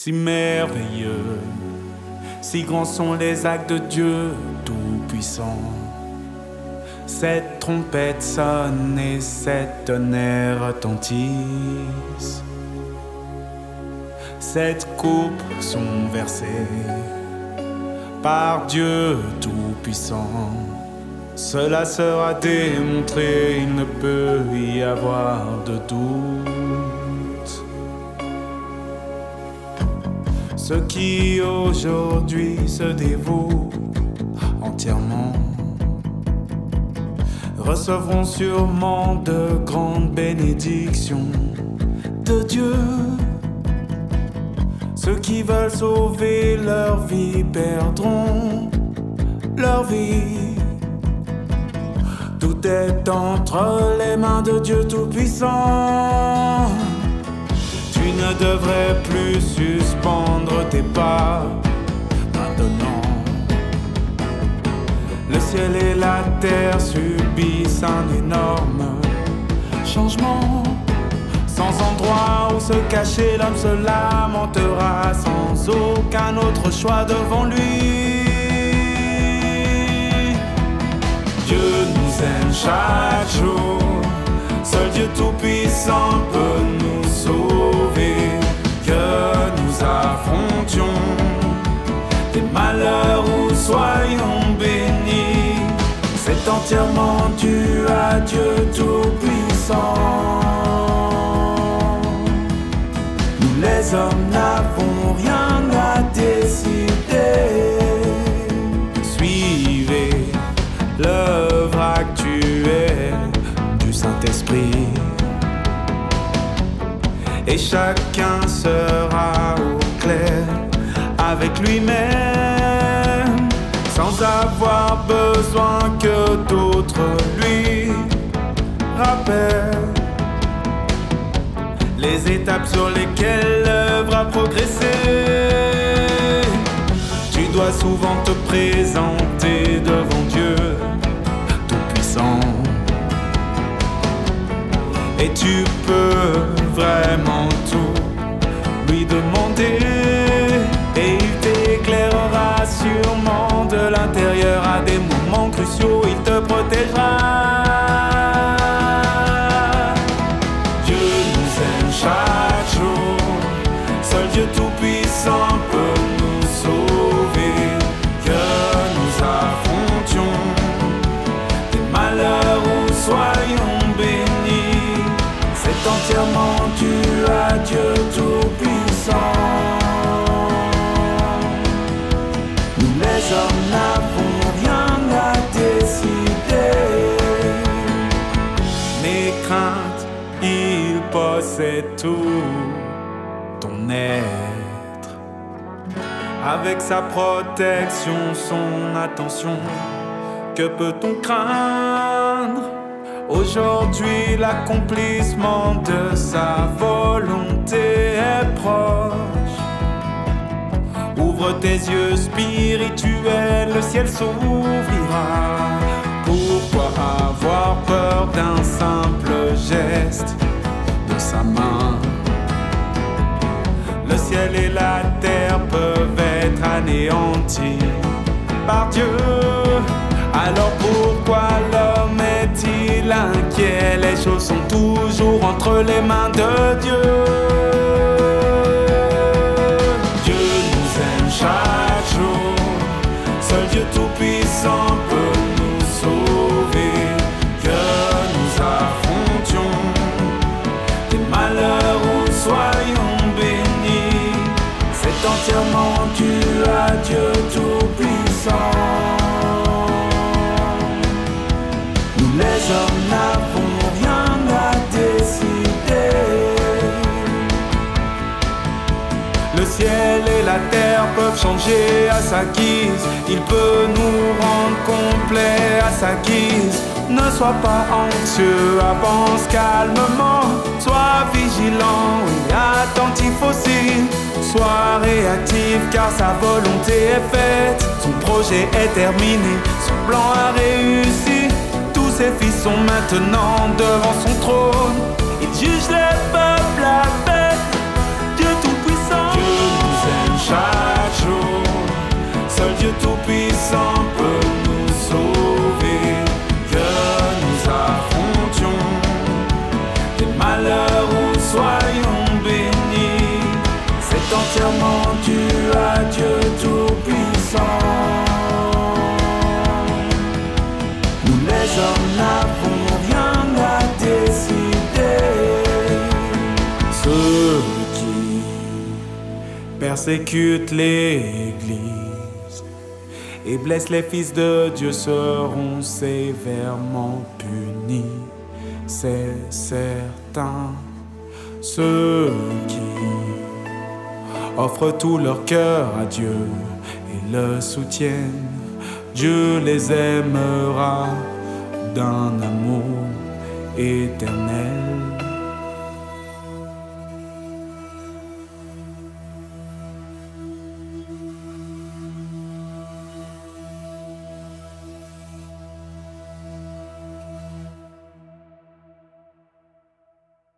si merveilleux, si grands sont les actes de Dieu Tout-Puissant. Cette trompette sonne et cet tonnerre retentisse. Cette coupe sont versées par Dieu Tout-Puissant. Cela sera démontré, il ne peut y avoir de doute. Ceux qui aujourd'hui se dévouent entièrement recevront sûrement de grandes bénédictions de Dieu. Ceux qui veulent sauver leur vie perdront leur vie. Tout est entre les mains de Dieu Tout-Puissant. Ne devrais plus suspendre tes pas maintenant. Le ciel et la terre subissent un énorme changement. Sans endroit où se cacher, l'homme se lamentera sans aucun autre choix devant lui. Dieu nous aime chaque soyons bénis. C'est entièrement dû à Dieu Tout-Puissant. Nous les hommes n'avons rien à décider. Suivez l'œuvre actuelle du Saint-Esprit. Et chacun sera au clair avec lui-même, sans avoir besoin que d'autres lui rappellent les étapes sur lesquelles l'œuvre a progressé. Tu dois souvent te présenter devant Dieu Tout-Puissant. Et tu peux vraiment tout lui demander. Et de l'intérieur à des moments cruciaux. Il te protégera. Dieu nous aime chaque jour. Seul Dieu Tout-Puissant peut nous sauver. Que nous affrontions des malheurs ou soyons bénis. C'est entièrement dû à Dieu Tout-Puissant. N'avons rien à décider. Mes craintes, il possède tout ton être. Avec sa protection, son attention, que peut-on craindre? Aujourd'hui, l'accomplissement de sa volonté Tes yeux spirituels, le ciel s'ouvrira. Pourquoi avoir peur d'un simple geste de sa main? Le ciel et la terre peuvent être anéantis par Dieu. Alors pourquoi l'homme est-il inquiet? Les choses sont toujours entre les mains de Dieu. Dieu Tout-Puissant changer à sa guise. Il peut nous rendre complets à sa guise. Ne sois pas anxieux, avance calmement. Sois vigilant et attentif aussi. Sois réactif car sa volonté est faite. Son projet est terminé, son plan a réussi. Tous ses fils sont maintenant devant son trône. Il juge les peuples avec Puissant peut nous sauver, que nous affrontions des malheurs ou soyons bénis. C'est entièrement dû à Dieu Tout-Puissant. Nous les hommes n'avons rien à décider. Ceux qui persécutent l'Église et blessent les fils de Dieu seront sévèrement punis, c'est certain. Ceux qui offrent tout leur cœur à Dieu et le soutiennent, Dieu les aimera d'un amour éternel.